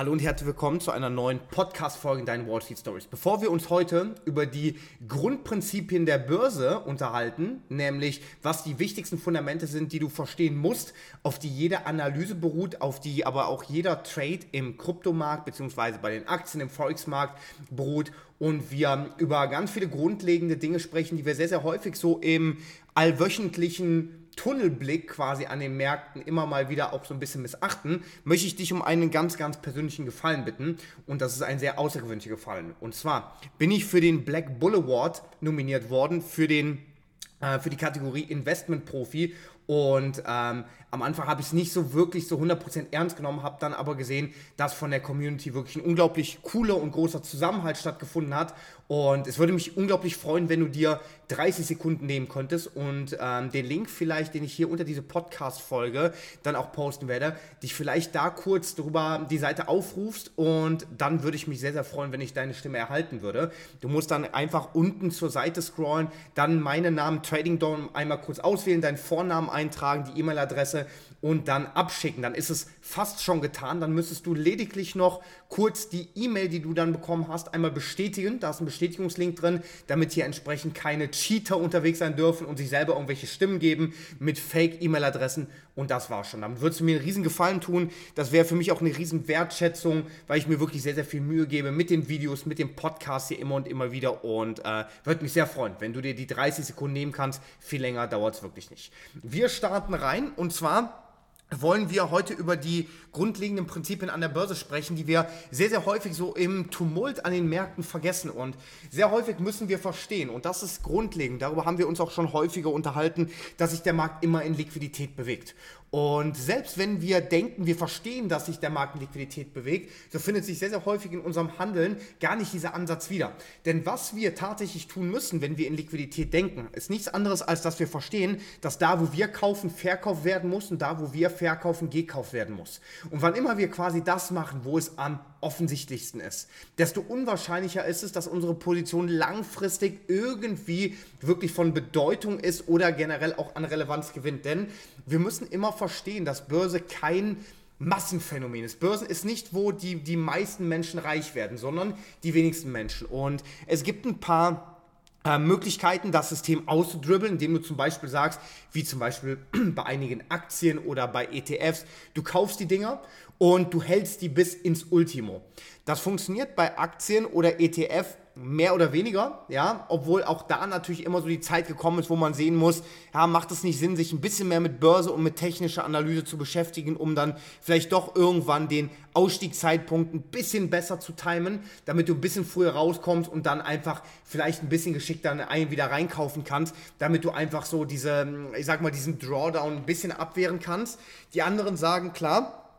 Hallo und herzlich willkommen zu einer neuen Podcast-Folge in deinen Wall Street Stories. Bevor wir uns heute über die Grundprinzipien der Börse unterhalten, nämlich was die wichtigsten Fundamente sind, die du verstehen musst, auf die jede Analyse beruht, auf die aber auch jeder Trade im Kryptomarkt bzw. bei den Aktien im Forex-Markt beruht und wir über ganz viele grundlegende Dinge sprechen, die wir sehr, sehr häufig so im allwöchentlichen Tunnelblick quasi an den Märkten immer mal wieder auch so ein bisschen missachten, möchte ich dich um einen ganz, ganz persönlichen Gefallen bitten. Und das ist ein sehr außergewöhnlicher Gefallen. Und zwar bin ich für den Black Bull Award nominiert worden für den äh, für die Kategorie Investment Profi und ähm, am Anfang habe ich es nicht so wirklich so 100% ernst genommen, habe dann aber gesehen, dass von der Community wirklich ein unglaublich cooler und großer Zusammenhalt stattgefunden hat. Und es würde mich unglaublich freuen, wenn du dir 30 Sekunden nehmen könntest und ähm, den Link vielleicht, den ich hier unter diese Podcast-Folge dann auch posten werde, dich vielleicht da kurz drüber die Seite aufrufst und dann würde ich mich sehr, sehr freuen, wenn ich deine Stimme erhalten würde. Du musst dann einfach unten zur Seite scrollen, dann meinen Namen Trading Dome einmal kurz auswählen, deinen Vornamen eintragen, die E-Mail-Adresse und dann abschicken. Dann ist es fast schon getan. Dann müsstest du lediglich noch kurz die E-Mail, die du dann bekommen hast, einmal bestätigen. Da ist ein Bestätigungslink drin, damit hier entsprechend keine Cheater unterwegs sein dürfen und sich selber irgendwelche Stimmen geben mit Fake-E-Mail-Adressen. Und das war schon. Damit würdest du mir einen riesen Gefallen tun. Das wäre für mich auch eine riesen Wertschätzung, weil ich mir wirklich sehr, sehr viel Mühe gebe mit den Videos, mit dem Podcast hier immer und immer wieder. Und äh, würde mich sehr freuen, wenn du dir die 30 Sekunden nehmen kannst. Viel länger dauert es wirklich nicht. Wir starten rein und zwar wollen wir heute über die grundlegenden Prinzipien an der Börse sprechen, die wir sehr, sehr häufig so im Tumult an den Märkten vergessen. Und sehr häufig müssen wir verstehen, und das ist grundlegend, darüber haben wir uns auch schon häufiger unterhalten, dass sich der Markt immer in Liquidität bewegt. Und selbst wenn wir denken, wir verstehen, dass sich der Markt in Liquidität bewegt, so findet sich sehr, sehr häufig in unserem Handeln gar nicht dieser Ansatz wieder. Denn was wir tatsächlich tun müssen, wenn wir in Liquidität denken, ist nichts anderes, als dass wir verstehen, dass da, wo wir kaufen, verkauft werden muss und da, wo wir verkaufen, gekauft werden muss. Und wann immer wir quasi das machen, wo es am offensichtlichsten ist, desto unwahrscheinlicher ist es, dass unsere Position langfristig irgendwie wirklich von Bedeutung ist oder generell auch an Relevanz gewinnt. Denn wir müssen immer verstehen, dass Börse kein Massenphänomen ist. Börsen ist nicht, wo die, die meisten Menschen reich werden, sondern die wenigsten Menschen. Und es gibt ein paar äh, Möglichkeiten, das System auszudribbeln, indem du zum Beispiel sagst, wie zum Beispiel bei einigen Aktien oder bei ETFs, du kaufst die Dinger und du hältst die bis ins Ultimo. Das funktioniert bei Aktien oder ETF mehr oder weniger, ja, obwohl auch da natürlich immer so die Zeit gekommen ist, wo man sehen muss, ja, macht es nicht Sinn, sich ein bisschen mehr mit Börse und mit technischer Analyse zu beschäftigen, um dann vielleicht doch irgendwann den Ausstiegszeitpunkt ein bisschen besser zu timen, damit du ein bisschen früher rauskommst und dann einfach vielleicht ein bisschen geschickter einen wieder reinkaufen kannst, damit du einfach so diese, ich sag mal, diesen Drawdown ein bisschen abwehren kannst. Die anderen sagen, klar,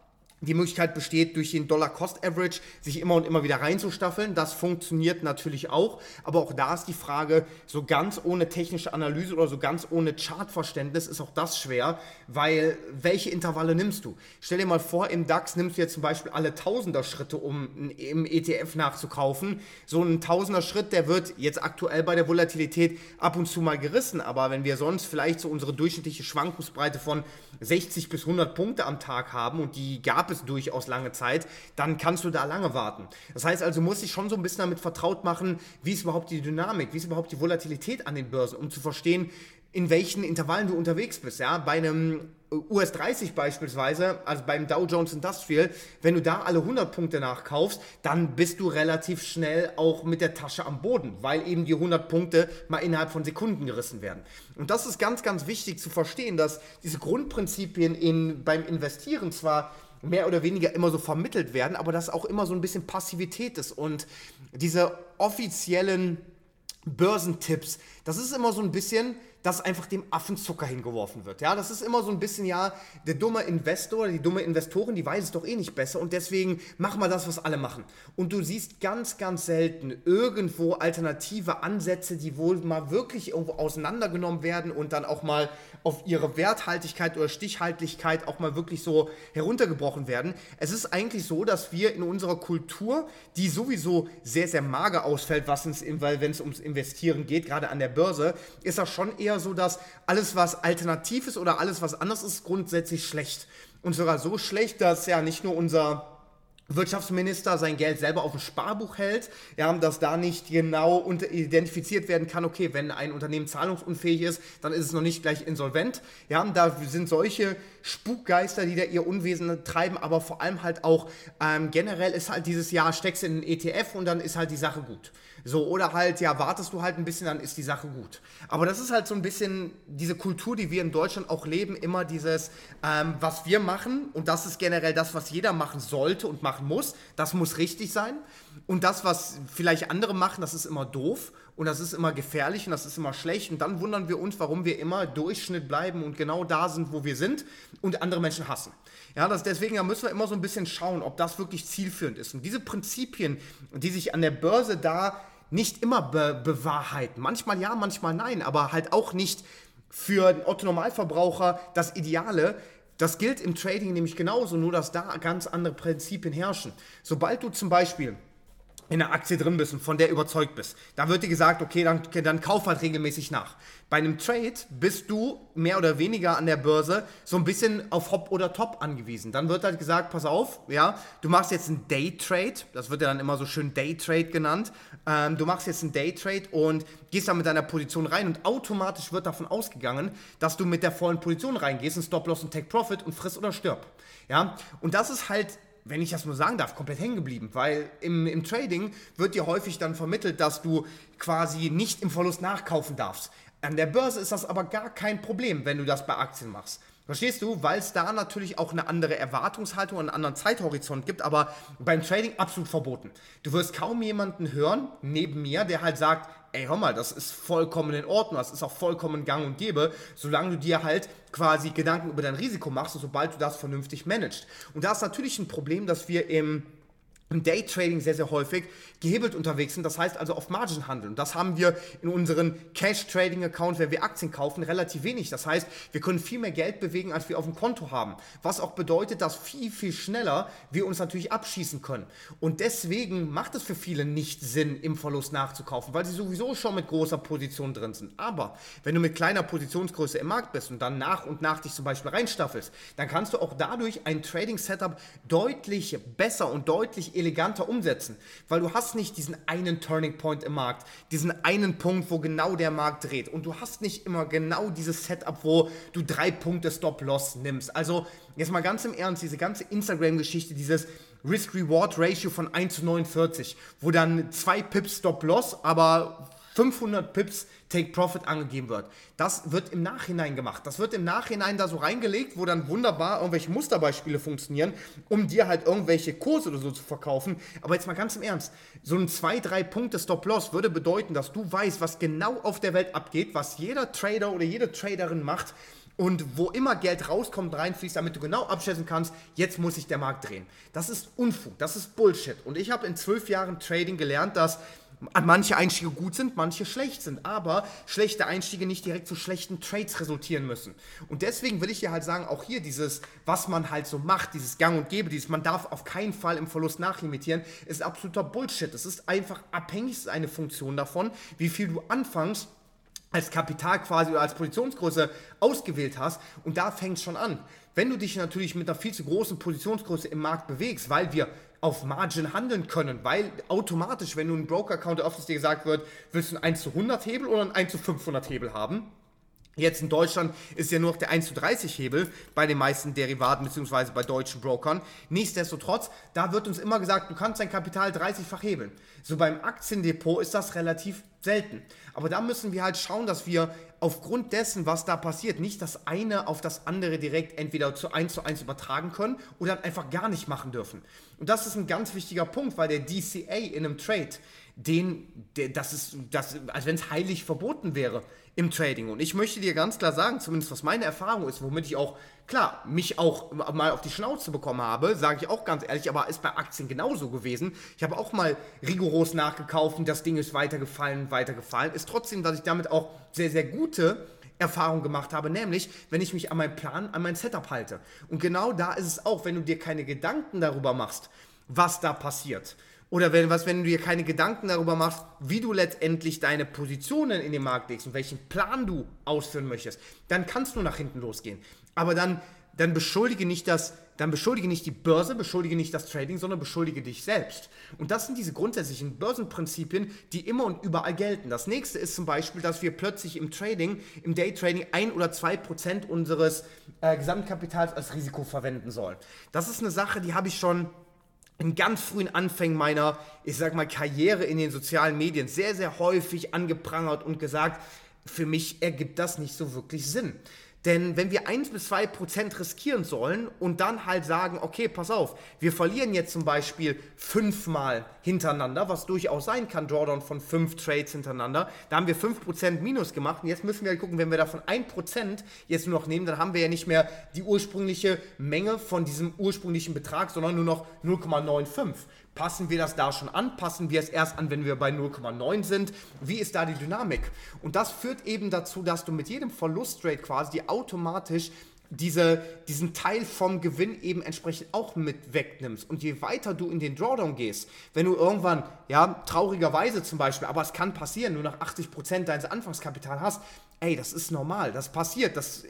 die Möglichkeit besteht, durch den Dollar-Cost-Average sich immer und immer wieder reinzustaffeln. Das funktioniert natürlich auch, aber auch da ist die Frage, so ganz ohne technische Analyse oder so ganz ohne Chartverständnis ist auch das schwer, weil welche Intervalle nimmst du? Stell dir mal vor, im DAX nimmst du jetzt zum Beispiel alle Tausender-Schritte, um im ETF nachzukaufen. So ein Tausender-Schritt, der wird jetzt aktuell bei der Volatilität ab und zu mal gerissen, aber wenn wir sonst vielleicht so unsere durchschnittliche Schwankungsbreite von 60 bis 100 Punkte am Tag haben und die gab es durchaus lange Zeit, dann kannst du da lange warten. Das heißt also, muss ich schon so ein bisschen damit vertraut machen, wie ist überhaupt die Dynamik, wie ist überhaupt die Volatilität an den Börsen, um zu verstehen, in welchen Intervallen du unterwegs bist. Ja? Bei einem US 30 beispielsweise, also beim Dow Jones Industrial, wenn du da alle 100 Punkte nachkaufst, dann bist du relativ schnell auch mit der Tasche am Boden, weil eben die 100 Punkte mal innerhalb von Sekunden gerissen werden. Und das ist ganz, ganz wichtig zu verstehen, dass diese Grundprinzipien in, beim Investieren zwar mehr oder weniger immer so vermittelt werden, aber dass auch immer so ein bisschen Passivität ist und diese offiziellen Börsentipps, das ist immer so ein bisschen, dass einfach dem Affen Zucker hingeworfen wird. Ja, das ist immer so ein bisschen, ja, der dumme Investor, die dumme Investorin, die weiß es doch eh nicht besser und deswegen mach mal das, was alle machen. Und du siehst ganz, ganz selten irgendwo alternative Ansätze, die wohl mal wirklich irgendwo auseinandergenommen werden und dann auch mal auf ihre Werthaltigkeit oder Stichhaltigkeit auch mal wirklich so heruntergebrochen werden. Es ist eigentlich so, dass wir in unserer Kultur, die sowieso sehr, sehr mager ausfällt, was es, weil wenn es ums Investieren geht, gerade an der Börse, ist das schon eher so, dass alles, was alternativ ist oder alles, was anders ist, grundsätzlich schlecht. Und sogar so schlecht, dass ja nicht nur unser Wirtschaftsminister sein Geld selber auf dem Sparbuch hält, ja, dass da nicht genau identifiziert werden kann, okay, wenn ein Unternehmen zahlungsunfähig ist, dann ist es noch nicht gleich insolvent. Ja, da sind solche Spukgeister, die da ihr Unwesen treiben, aber vor allem halt auch ähm, generell ist halt dieses Jahr steckst in den ETF und dann ist halt die Sache gut. So, oder halt, ja, wartest du halt ein bisschen, dann ist die Sache gut. Aber das ist halt so ein bisschen diese Kultur, die wir in Deutschland auch leben, immer dieses, ähm, was wir machen und das ist generell das, was jeder machen sollte und machen muss, das muss richtig sein. Und das, was vielleicht andere machen, das ist immer doof und das ist immer gefährlich und das ist immer schlecht. Und dann wundern wir uns, warum wir immer Durchschnitt bleiben und genau da sind, wo wir sind und andere Menschen hassen. Ja, das, deswegen da müssen wir immer so ein bisschen schauen, ob das wirklich zielführend ist. Und diese Prinzipien, die sich an der Börse da nicht immer be bewahrheiten, manchmal ja, manchmal nein, aber halt auch nicht für den Otto Normalverbraucher das Ideale, das gilt im Trading nämlich genauso, nur dass da ganz andere Prinzipien herrschen. Sobald du zum Beispiel in einer Aktie drin bist und von der überzeugt bist, dann wird dir gesagt, okay, dann, dann kauf halt regelmäßig nach. Bei einem Trade bist du mehr oder weniger an der Börse so ein bisschen auf Hop oder Top angewiesen. Dann wird halt gesagt, pass auf, ja, du machst jetzt einen Day Trade, das wird ja dann immer so schön Day Trade genannt. Ähm, du machst jetzt einen Day Trade und gehst dann mit deiner Position rein und automatisch wird davon ausgegangen, dass du mit der vollen Position reingehst, ein Stop Loss und Take Profit und friss oder stirb. Ja, und das ist halt wenn ich das nur sagen darf, komplett hängen geblieben, weil im, im Trading wird dir häufig dann vermittelt, dass du quasi nicht im Verlust nachkaufen darfst. An der Börse ist das aber gar kein Problem, wenn du das bei Aktien machst. Verstehst du? Weil es da natürlich auch eine andere Erwartungshaltung, einen anderen Zeithorizont gibt, aber beim Trading absolut verboten. Du wirst kaum jemanden hören, neben mir, der halt sagt, ey, hör mal, das ist vollkommen in Ordnung, das ist auch vollkommen gang und gäbe, solange du dir halt quasi Gedanken über dein Risiko machst und sobald du das vernünftig managst. Und da ist natürlich ein Problem, dass wir im im Daytrading sehr, sehr häufig gehebelt unterwegs sind, das heißt also auf Margin handeln. Und das haben wir in unseren Cash-Trading-Account, wenn wir Aktien kaufen, relativ wenig. Das heißt, wir können viel mehr Geld bewegen, als wir auf dem Konto haben. Was auch bedeutet, dass viel, viel schneller wir uns natürlich abschießen können. Und deswegen macht es für viele nicht Sinn, im Verlust nachzukaufen, weil sie sowieso schon mit großer Position drin sind. Aber wenn du mit kleiner Positionsgröße im Markt bist und dann nach und nach dich zum Beispiel reinstaffelst, dann kannst du auch dadurch ein Trading-Setup deutlich besser und deutlich eleganter umsetzen, weil du hast nicht diesen einen Turning Point im Markt, diesen einen Punkt, wo genau der Markt dreht und du hast nicht immer genau dieses Setup, wo du drei Punkte Stop-Loss nimmst. Also jetzt mal ganz im Ernst, diese ganze Instagram-Geschichte, dieses Risk-Reward-Ratio von 1 zu 49, wo dann zwei Pips Stop-Loss, aber 500 Pips Take Profit angegeben wird. Das wird im Nachhinein gemacht. Das wird im Nachhinein da so reingelegt, wo dann wunderbar irgendwelche Musterbeispiele funktionieren, um dir halt irgendwelche Kurse oder so zu verkaufen. Aber jetzt mal ganz im Ernst, so ein 2-3 Punkte Stop-Loss würde bedeuten, dass du weißt, was genau auf der Welt abgeht, was jeder Trader oder jede Traderin macht und wo immer Geld rauskommt, reinfließt, damit du genau abschätzen kannst, jetzt muss sich der Markt drehen. Das ist Unfug, das ist Bullshit. Und ich habe in zwölf Jahren Trading gelernt, dass manche Einstiege gut sind, manche schlecht sind, aber schlechte Einstiege nicht direkt zu schlechten Trades resultieren müssen. Und deswegen will ich dir halt sagen, auch hier dieses, was man halt so macht, dieses Gang und Gebe, dieses, man darf auf keinen Fall im Verlust nachlimitieren, ist absoluter Bullshit. Es ist einfach abhängig, ist eine Funktion davon, wie viel du anfängst als Kapital quasi oder als Positionsgröße ausgewählt hast. Und da fängt es schon an. Wenn du dich natürlich mit einer viel zu großen Positionsgröße im Markt bewegst, weil wir auf Margin handeln können, weil automatisch, wenn du einen Broker-Account öffnest, dir gesagt wird, willst du einen 1 zu 100 Hebel oder einen 1 zu 500 Hebel haben? Jetzt in Deutschland ist ja nur noch der 1 zu 30 Hebel bei den meisten Derivaten bzw. bei deutschen Brokern. Nichtsdestotrotz, da wird uns immer gesagt, du kannst dein Kapital 30-fach hebeln. So beim Aktiendepot ist das relativ selten. Aber da müssen wir halt schauen, dass wir aufgrund dessen, was da passiert, nicht das eine auf das andere direkt entweder zu 1 zu 1 übertragen können oder einfach gar nicht machen dürfen. Und das ist ein ganz wichtiger Punkt, weil der DCA in einem Trade, den, der, das ist, das, als wenn es heilig verboten wäre im Trading. Und ich möchte dir ganz klar sagen, zumindest was meine Erfahrung ist, womit ich auch, klar, mich auch mal auf die Schnauze bekommen habe, sage ich auch ganz ehrlich, aber ist bei Aktien genauso gewesen. Ich habe auch mal rigoros nachgekauft und das Ding ist weitergefallen, weitergefallen. Ist trotzdem, dass ich damit auch sehr, sehr gute Erfahrung gemacht habe, nämlich wenn ich mich an meinen Plan, an mein Setup halte. Und genau da ist es auch, wenn du dir keine Gedanken darüber machst, was da passiert oder wenn, was, wenn du dir keine Gedanken darüber machst, wie du letztendlich deine Positionen in den Markt legst und welchen Plan du ausführen möchtest, dann kannst du nach hinten losgehen. Aber dann, dann beschuldige nicht das dann beschuldige nicht die Börse, beschuldige nicht das Trading, sondern beschuldige dich selbst. Und das sind diese grundsätzlichen Börsenprinzipien, die immer und überall gelten. Das nächste ist zum Beispiel, dass wir plötzlich im Trading, im Daytrading ein oder zwei Prozent unseres äh, Gesamtkapitals als Risiko verwenden sollen. Das ist eine Sache, die habe ich schon in ganz frühen Anfängen meiner, ich sag mal, Karriere in den sozialen Medien sehr, sehr häufig angeprangert und gesagt, für mich ergibt das nicht so wirklich Sinn. Denn wenn wir 1 bis 2 Prozent riskieren sollen und dann halt sagen, okay, pass auf, wir verlieren jetzt zum Beispiel fünfmal hintereinander, was durchaus sein kann, Drawdown von fünf Trades hintereinander, da haben wir 5 Prozent Minus gemacht und jetzt müssen wir halt gucken, wenn wir davon 1 Prozent jetzt nur noch nehmen, dann haben wir ja nicht mehr die ursprüngliche Menge von diesem ursprünglichen Betrag, sondern nur noch 0,95. Passen wir das da schon an? Passen wir es erst an, wenn wir bei 0,9 sind? Wie ist da die Dynamik? Und das führt eben dazu, dass du mit jedem Verlustrate quasi automatisch diese, diesen Teil vom Gewinn eben entsprechend auch mit wegnimmst. Und je weiter du in den Drawdown gehst, wenn du irgendwann, ja, traurigerweise zum Beispiel, aber es kann passieren, nur noch 80% deines Anfangskapital hast, ey, das ist normal, das passiert. Das,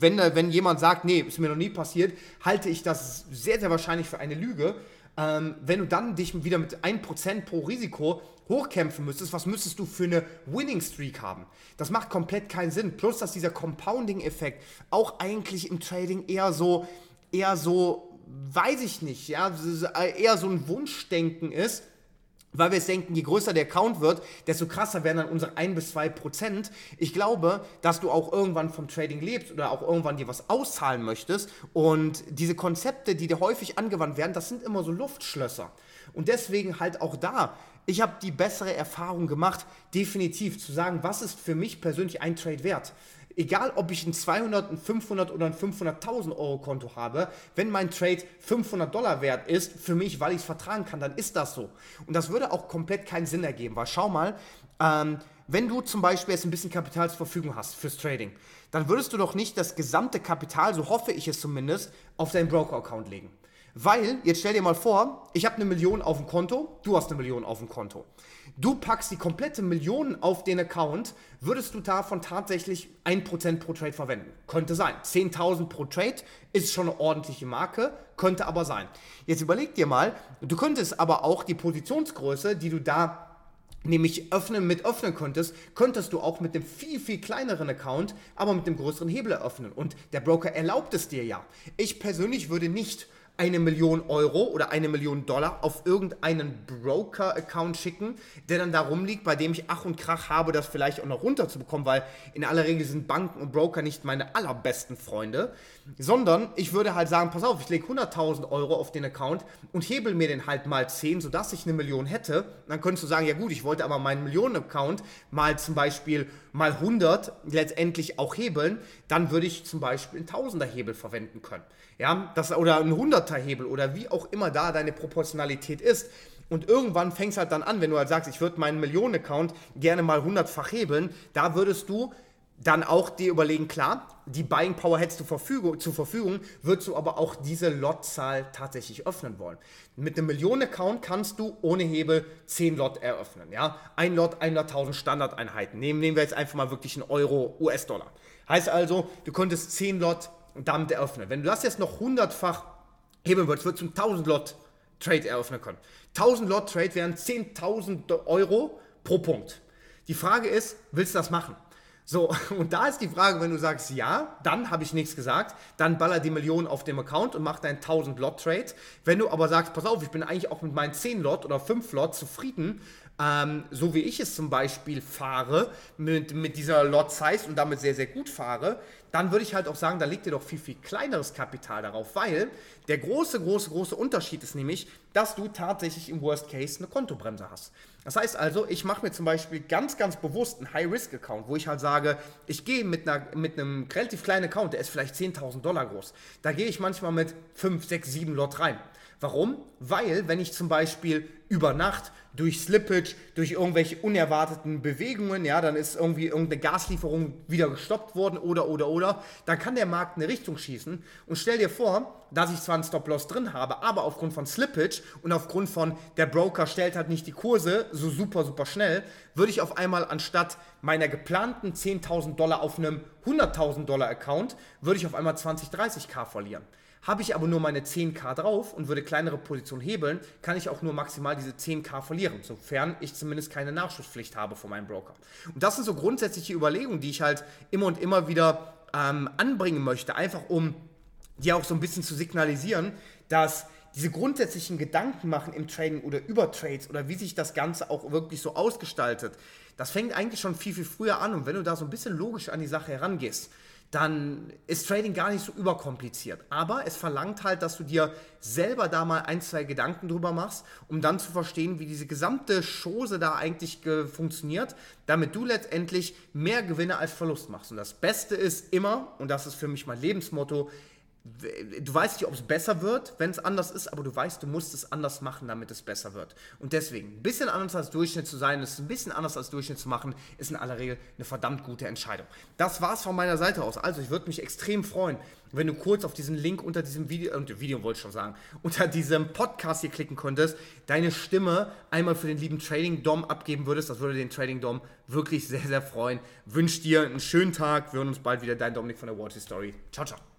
wenn, wenn jemand sagt, nee, ist mir noch nie passiert, halte ich das sehr, sehr wahrscheinlich für eine Lüge. Ähm, wenn du dann dich wieder mit 1% pro Risiko hochkämpfen müsstest, was müsstest du für eine Winning Streak haben? Das macht komplett keinen Sinn. Plus, dass dieser Compounding-Effekt auch eigentlich im Trading eher so, eher so, weiß ich nicht, ja, eher so ein Wunschdenken ist weil wir es denken, je größer der Account wird, desto krasser werden dann unsere 1 bis 2 Prozent. Ich glaube, dass du auch irgendwann vom Trading lebst oder auch irgendwann dir was auszahlen möchtest. Und diese Konzepte, die dir häufig angewandt werden, das sind immer so Luftschlösser. Und deswegen halt auch da, ich habe die bessere Erfahrung gemacht, definitiv zu sagen, was ist für mich persönlich ein Trade wert egal ob ich ein 200, ein 500 oder ein 500.000 Euro Konto habe, wenn mein Trade 500 Dollar wert ist, für mich, weil ich es vertragen kann, dann ist das so. Und das würde auch komplett keinen Sinn ergeben, weil schau mal, ähm, wenn du zum Beispiel jetzt ein bisschen Kapital zur Verfügung hast fürs Trading, dann würdest du doch nicht das gesamte Kapital, so hoffe ich es zumindest, auf deinen Broker-Account legen. Weil, jetzt stell dir mal vor, ich habe eine Million auf dem Konto, du hast eine Million auf dem Konto. Du packst die komplette Million auf den Account, würdest du davon tatsächlich 1% pro Trade verwenden? Könnte sein. 10.000 pro Trade ist schon eine ordentliche Marke, könnte aber sein. Jetzt überleg dir mal, du könntest aber auch die Positionsgröße, die du da nämlich öffnen mit öffnen könntest, könntest du auch mit dem viel, viel kleineren Account, aber mit dem größeren Hebel eröffnen. Und der Broker erlaubt es dir ja. Ich persönlich würde nicht eine Million Euro oder eine Million Dollar auf irgendeinen Broker-Account schicken, der dann da rumliegt, bei dem ich Ach und Krach habe, das vielleicht auch noch runterzubekommen, weil in aller Regel sind Banken und Broker nicht meine allerbesten Freunde, sondern ich würde halt sagen, pass auf, ich lege 100.000 Euro auf den Account und hebel mir den halt mal 10, sodass ich eine Million hätte. Dann könntest du sagen, ja gut, ich wollte aber meinen Millionen-Account mal zum Beispiel mal 100 letztendlich auch hebeln, dann würde ich zum Beispiel einen Tausender-Hebel verwenden können. Ja, das, oder ein 100er Hebel oder wie auch immer da deine Proportionalität ist. Und irgendwann fängst halt dann an, wenn du halt sagst, ich würde meinen Millionen-Account gerne mal 100-fach hebeln, da würdest du dann auch dir überlegen, klar, die Buying Power hättest du Verfügung, zur Verfügung, würdest du aber auch diese Lotzahl tatsächlich öffnen wollen. Mit einem Millionen-Account kannst du ohne Hebel 10 Lot eröffnen. Ja? Ein Lot, 100.000 Standardeinheiten. Nehmen, nehmen wir jetzt einfach mal wirklich einen Euro, US-Dollar. Heißt also, du könntest 10 Lot damit eröffnen. Wenn du das jetzt noch hundertfach hebeln würdest, würdest du einen 1000 Lot Trade eröffnen können. 1000 Lot Trade wären 10.000 Euro pro Punkt. Die Frage ist, willst du das machen? So, und da ist die Frage, wenn du sagst ja, dann habe ich nichts gesagt, dann baller die Millionen auf dem Account und mach deinen 1000 Lot Trade. Wenn du aber sagst, pass auf, ich bin eigentlich auch mit meinen 10 Lot oder 5 Lot zufrieden, ähm, so wie ich es zum Beispiel fahre, mit, mit dieser Lot Size und damit sehr, sehr gut fahre, dann würde ich halt auch sagen, da liegt dir doch viel, viel kleineres Kapital darauf, weil der große, große, große Unterschied ist nämlich, dass du tatsächlich im Worst Case eine Kontobremse hast. Das heißt also, ich mache mir zum Beispiel ganz, ganz bewusst einen High-Risk-Account, wo ich halt sage, ich gehe mit, mit einem relativ kleinen Account, der ist vielleicht 10.000 Dollar groß. Da gehe ich manchmal mit 5, 6, 7 Lot rein. Warum? Weil, wenn ich zum Beispiel über Nacht durch Slippage, durch irgendwelche unerwarteten Bewegungen, ja, dann ist irgendwie irgendeine Gaslieferung wieder gestoppt worden oder, oder, oder, dann kann der Markt eine Richtung schießen. Und stell dir vor, dass ich zwar einen Stop-Loss drin habe, aber aufgrund von Slippage und aufgrund von der Broker stellt halt nicht die Kurse so super, super schnell, würde ich auf einmal anstatt meiner geplanten 10.000 Dollar auf einem 100.000 Dollar Account, würde ich auf einmal 20, 30k verlieren. Habe ich aber nur meine 10k drauf und würde kleinere Positionen hebeln, kann ich auch nur maximal diese 10k verlieren, sofern ich zumindest keine Nachschusspflicht habe von meinem Broker. Und das sind so grundsätzliche Überlegungen, die ich halt immer und immer wieder ähm, anbringen möchte, einfach um dir auch so ein bisschen zu signalisieren, dass diese grundsätzlichen Gedanken machen im Trading oder über Trades oder wie sich das Ganze auch wirklich so ausgestaltet, das fängt eigentlich schon viel, viel früher an. Und wenn du da so ein bisschen logisch an die Sache herangehst, dann ist Trading gar nicht so überkompliziert. Aber es verlangt halt, dass du dir selber da mal ein, zwei Gedanken drüber machst, um dann zu verstehen, wie diese gesamte Chose da eigentlich funktioniert, damit du letztendlich mehr Gewinne als Verlust machst. Und das Beste ist immer, und das ist für mich mein Lebensmotto, du weißt nicht, ob es besser wird, wenn es anders ist, aber du weißt, du musst es anders machen, damit es besser wird. Und deswegen, ein bisschen anders als Durchschnitt zu sein, es ein bisschen anders als Durchschnitt zu machen, ist in aller Regel eine verdammt gute Entscheidung. Das war es von meiner Seite aus. Also, ich würde mich extrem freuen, wenn du kurz auf diesen Link unter diesem Video, äh, Video wollte ich schon sagen, unter diesem Podcast hier klicken könntest, deine Stimme einmal für den lieben Trading Dom abgeben würdest. Das würde den Trading Dom wirklich sehr, sehr freuen. Wünsche dir einen schönen Tag. Wir hören uns bald wieder. Dein Dominik von der Water Story. Ciao, ciao.